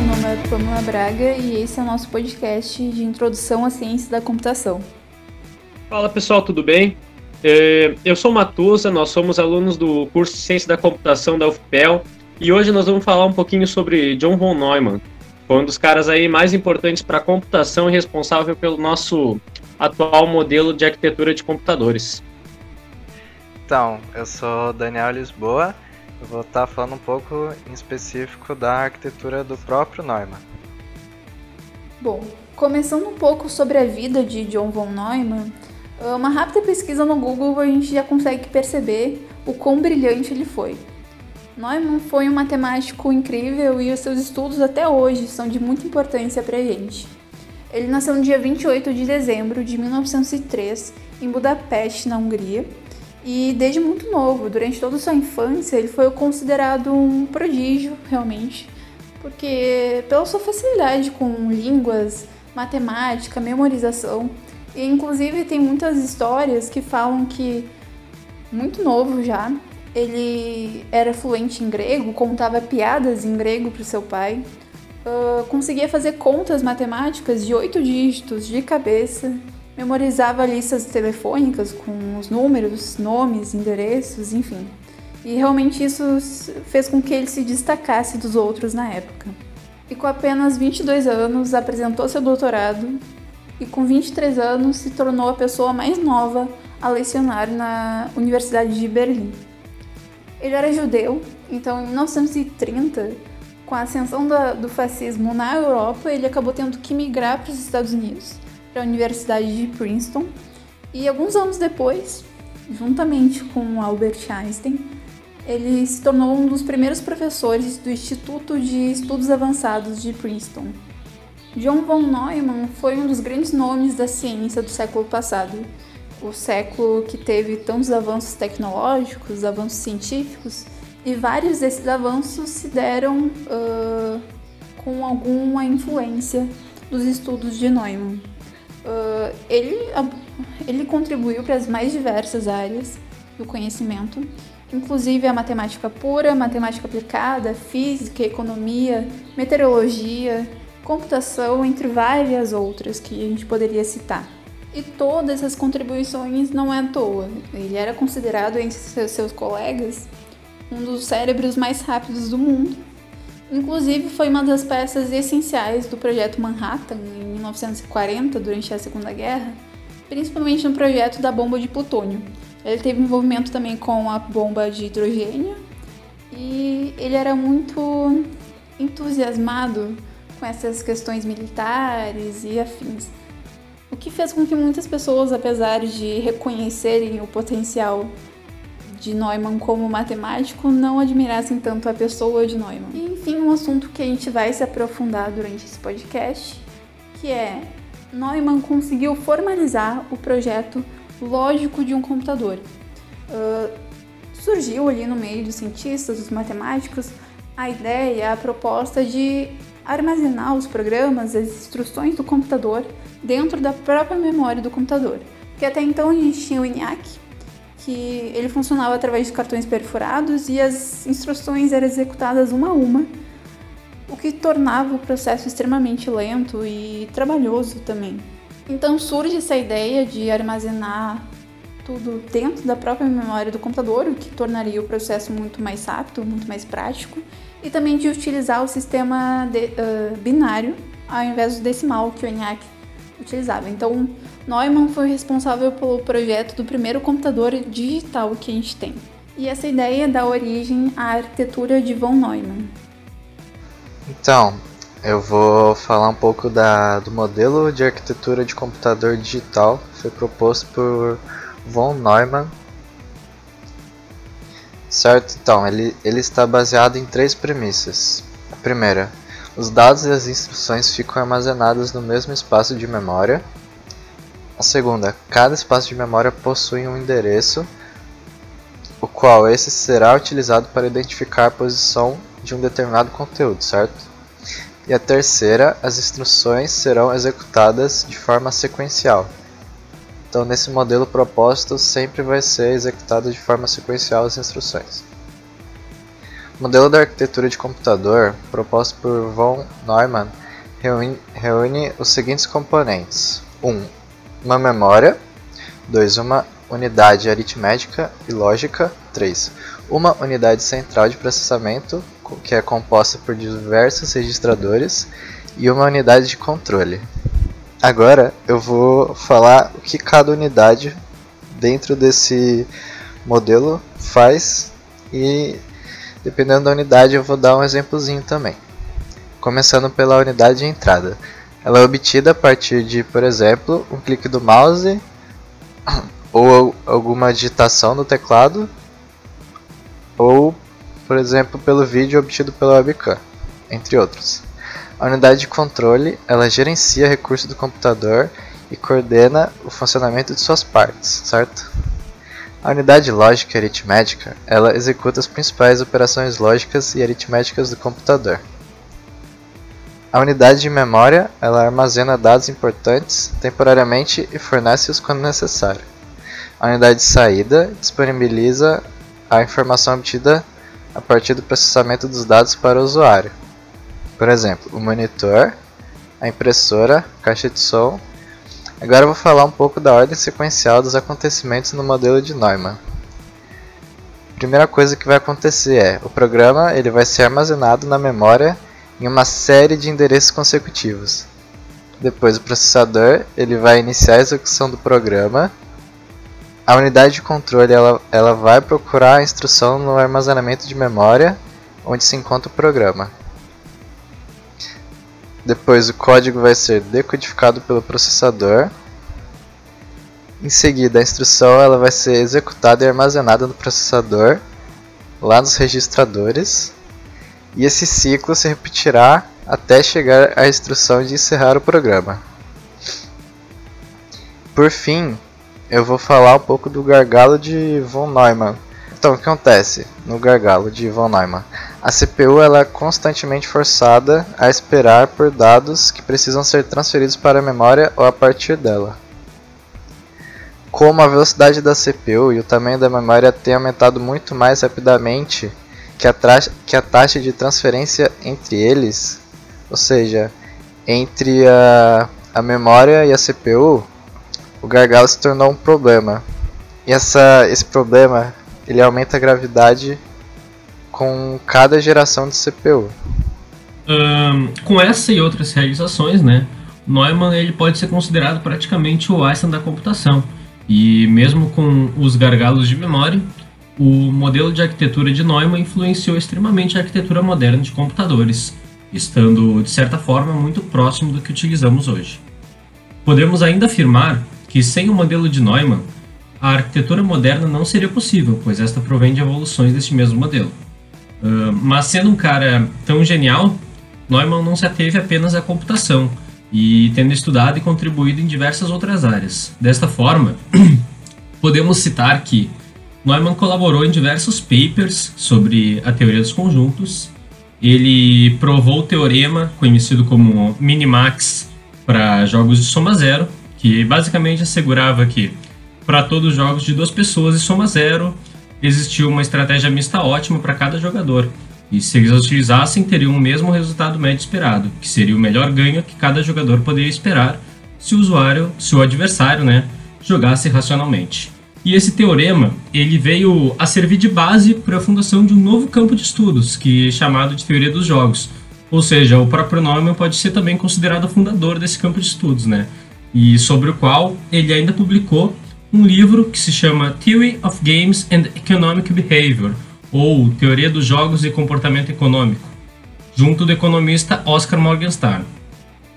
meu nome é Pamela Braga e esse é o nosso podcast de introdução à ciência da computação. Fala pessoal, tudo bem? É, eu sou Matusa, nós somos alunos do curso de Ciência da Computação da UFPEL e hoje nós vamos falar um pouquinho sobre John von Neumann. Um dos caras aí mais importantes para a computação e responsável pelo nosso atual modelo de arquitetura de computadores. Então, eu sou Daniel Lisboa, eu vou estar falando um pouco em específico da arquitetura do próprio Neumann. Bom, começando um pouco sobre a vida de John von Neumann, uma rápida pesquisa no Google a gente já consegue perceber o quão brilhante ele foi. Neumann foi um matemático incrível e os seus estudos até hoje são de muita importância para a gente. Ele nasceu no dia 28 de dezembro de 1903 em Budapeste, na Hungria, e desde muito novo, durante toda a sua infância, ele foi considerado um prodígio, realmente, porque pela sua facilidade com línguas, matemática, memorização, e inclusive tem muitas histórias que falam que muito novo já, ele era fluente em grego, contava piadas em grego para o seu pai, uh, conseguia fazer contas matemáticas de oito dígitos de cabeça, memorizava listas telefônicas com os números, nomes, endereços, enfim. E realmente isso fez com que ele se destacasse dos outros na época. E com apenas 22 anos apresentou seu doutorado e com 23 anos se tornou a pessoa mais nova a lecionar na Universidade de Berlim. Ele era judeu, então em 1930, com a ascensão do fascismo na Europa, ele acabou tendo que migrar para os Estados Unidos, para a Universidade de Princeton, e alguns anos depois, juntamente com Albert Einstein, ele se tornou um dos primeiros professores do Instituto de Estudos Avançados de Princeton. John von Neumann foi um dos grandes nomes da ciência do século passado o século que teve tantos avanços tecnológicos, avanços científicos, e vários desses avanços se deram uh, com alguma influência dos estudos de Neumann. Uh, ele, ele contribuiu para as mais diversas áreas do conhecimento, inclusive a matemática pura, matemática aplicada, física, economia, meteorologia, computação, entre várias outras que a gente poderia citar. E todas essas contribuições não é à toa. Ele era considerado entre seus colegas um dos cérebros mais rápidos do mundo. Inclusive, foi uma das peças essenciais do projeto Manhattan em 1940, durante a Segunda Guerra, principalmente no projeto da bomba de plutônio. Ele teve envolvimento também com a bomba de hidrogênio e ele era muito entusiasmado com essas questões militares e afins o que fez com que muitas pessoas, apesar de reconhecerem o potencial de Neumann como matemático, não admirassem tanto a pessoa de Neumann. Enfim, um assunto que a gente vai se aprofundar durante esse podcast, que é Neumann conseguiu formalizar o projeto lógico de um computador. Uh, surgiu ali no meio dos cientistas, dos matemáticos, a ideia, a proposta de armazenar os programas, as instruções do computador dentro da própria memória do computador. Porque até então a gente tinha o ENIAC, que ele funcionava através de cartões perfurados e as instruções eram executadas uma a uma, o que tornava o processo extremamente lento e trabalhoso também. Então surge essa ideia de armazenar tudo dentro da própria memória do computador, o que tornaria o processo muito mais rápido, muito mais prático, e também de utilizar o sistema de, uh, binário ao invés do decimal que o ENIAC utilizava. Então, Neumann foi responsável pelo projeto do primeiro computador digital que a gente tem. E essa ideia dá origem à arquitetura de von Neumann. Então, eu vou falar um pouco da, do modelo de arquitetura de computador digital que foi proposto por von Neumann. Certo? Então, ele, ele está baseado em três premissas. A primeira, os dados e as instruções ficam armazenados no mesmo espaço de memória. A segunda, cada espaço de memória possui um endereço, o qual esse será utilizado para identificar a posição de um determinado conteúdo, certo? E a terceira, as instruções serão executadas de forma sequencial. Então, nesse modelo propósito, sempre vai ser executado de forma sequencial as instruções. O modelo da arquitetura de computador proposto por von Neumann reúne, reúne os seguintes componentes: 1. Um, uma memória. 2. Uma unidade aritmética e lógica. 3. Uma unidade central de processamento, que é composta por diversos registradores, e uma unidade de controle. Agora eu vou falar o que cada unidade dentro desse modelo faz e Dependendo da unidade, eu vou dar um exemplozinho também. Começando pela unidade de entrada. Ela é obtida a partir de, por exemplo, um clique do mouse ou alguma digitação no teclado ou, por exemplo, pelo vídeo obtido pela webcam, entre outros. A unidade de controle, ela gerencia recursos do computador e coordena o funcionamento de suas partes, certo? A unidade lógica e aritmética, ela executa as principais operações lógicas e aritméticas do computador. A unidade de memória, ela armazena dados importantes temporariamente e fornece-os quando necessário. A unidade de saída disponibiliza a informação obtida a partir do processamento dos dados para o usuário. Por exemplo, o monitor, a impressora, a caixa de som Agora vou falar um pouco da ordem sequencial dos acontecimentos no modelo de Neumann. A primeira coisa que vai acontecer é, o programa ele vai ser armazenado na memória em uma série de endereços consecutivos. Depois o processador ele vai iniciar a execução do programa. A unidade de controle ela, ela vai procurar a instrução no armazenamento de memória onde se encontra o programa. Depois o código vai ser decodificado pelo processador. Em seguida, a instrução ela vai ser executada e armazenada no processador, lá nos registradores. E esse ciclo se repetirá até chegar à instrução de encerrar o programa. Por fim, eu vou falar um pouco do gargalo de von Neumann. Então, o que acontece no gargalo de von Neumann? A CPU ela é constantemente forçada a esperar por dados que precisam ser transferidos para a memória ou a partir dela. Como a velocidade da CPU e o tamanho da memória têm aumentado muito mais rapidamente que a, que a taxa de transferência entre eles, ou seja, entre a, a memória e a CPU, o gargalo se tornou um problema. E essa, esse problema ele aumenta a gravidade com cada geração de CPU. Um, com essa e outras realizações, né, Neumann ele pode ser considerado praticamente o Einstein da computação. E mesmo com os gargalos de memória, o modelo de arquitetura de Neumann influenciou extremamente a arquitetura moderna de computadores, estando de certa forma muito próximo do que utilizamos hoje. Podemos ainda afirmar que sem o modelo de Neumann, a arquitetura moderna não seria possível, pois esta provém de evoluções deste mesmo modelo. Uh, mas sendo um cara tão genial, Neumann não se ateve apenas à computação, e tendo estudado e contribuído em diversas outras áreas. Desta forma, podemos citar que Neumann colaborou em diversos papers sobre a teoria dos conjuntos. Ele provou o teorema conhecido como minimax para jogos de soma zero, que basicamente assegurava que para todos os jogos de duas pessoas e soma zero, existiu uma estratégia mista ótima para cada jogador. E se eles utilizassem, teriam o mesmo resultado médio esperado, que seria o melhor ganho que cada jogador poderia esperar se o usuário, se o adversário, né, jogasse racionalmente. E esse teorema, ele veio a servir de base para a fundação de um novo campo de estudos, que é chamado de teoria dos jogos. Ou seja, o próprio nome pode ser também considerado fundador desse campo de estudos, né? E sobre o qual ele ainda publicou um livro que se chama Theory of Games and Economic Behavior, ou Teoria dos Jogos e Comportamento Econômico, junto do economista Oscar Morgenstern.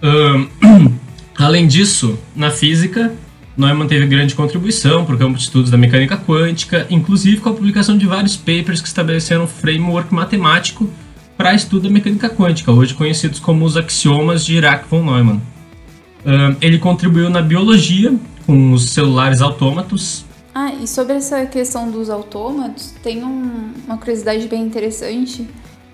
Um, além disso, na física, Neumann teve grande contribuição para o campo de estudos da mecânica quântica, inclusive com a publicação de vários papers que estabeleceram um framework matemático para estudo da mecânica quântica, hoje conhecidos como os axiomas de Dirac von Neumann. Um, ele contribuiu na biologia com os celulares autômatos. Ah, e sobre essa questão dos autômatos, tem um, uma curiosidade bem interessante,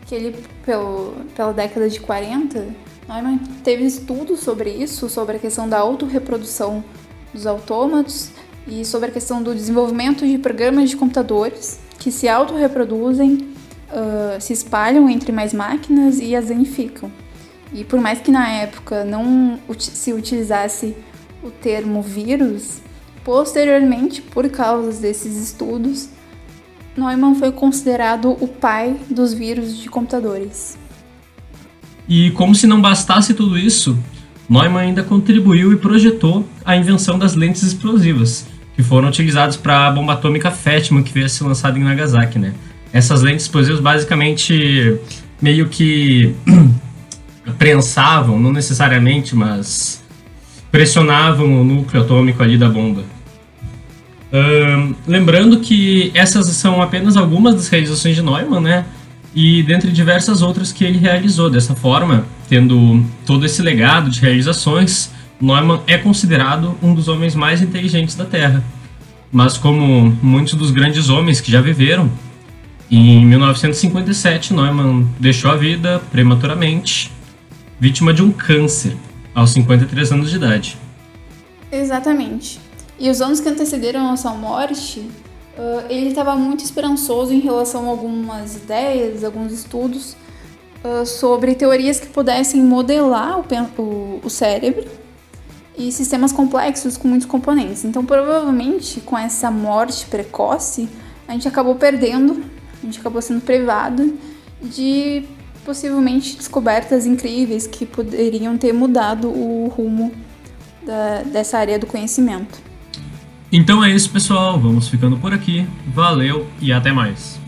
que ele, pelo, pela década de 40, Neumann teve estudos sobre isso, sobre a questão da autorreprodução dos autômatos e sobre a questão do desenvolvimento de programas de computadores que se autorreproduzem uh, se espalham entre mais máquinas e as danificam. E por mais que na época não se utilizasse o termo vírus, posteriormente, por causa desses estudos, Neumann foi considerado o pai dos vírus de computadores. E como se não bastasse tudo isso, Neumann ainda contribuiu e projetou a invenção das lentes explosivas, que foram utilizadas para a bomba atômica Fatima, que veio a ser lançada em Nagasaki, né? Essas lentes explosivas basicamente meio que prensavam, não necessariamente, mas pressionavam o núcleo atômico ali da bomba. Uh, lembrando que essas são apenas algumas das realizações de Neumann, né? E dentre diversas outras que ele realizou. Dessa forma, tendo todo esse legado de realizações, Neumann é considerado um dos homens mais inteligentes da Terra. Mas como muitos dos grandes homens que já viveram, em 1957 Neumann deixou a vida prematuramente, vítima de um câncer, aos 53 anos de idade. Exatamente. E os anos que antecederam a sua morte, ele estava muito esperançoso em relação a algumas ideias, alguns estudos uh, sobre teorias que pudessem modelar o, o, o cérebro e sistemas complexos com muitos componentes. Então, provavelmente, com essa morte precoce, a gente acabou perdendo, a gente acabou sendo privado de possivelmente descobertas incríveis que poderiam ter mudado o rumo da, dessa área do conhecimento. Então é isso, pessoal. Vamos ficando por aqui. Valeu e até mais.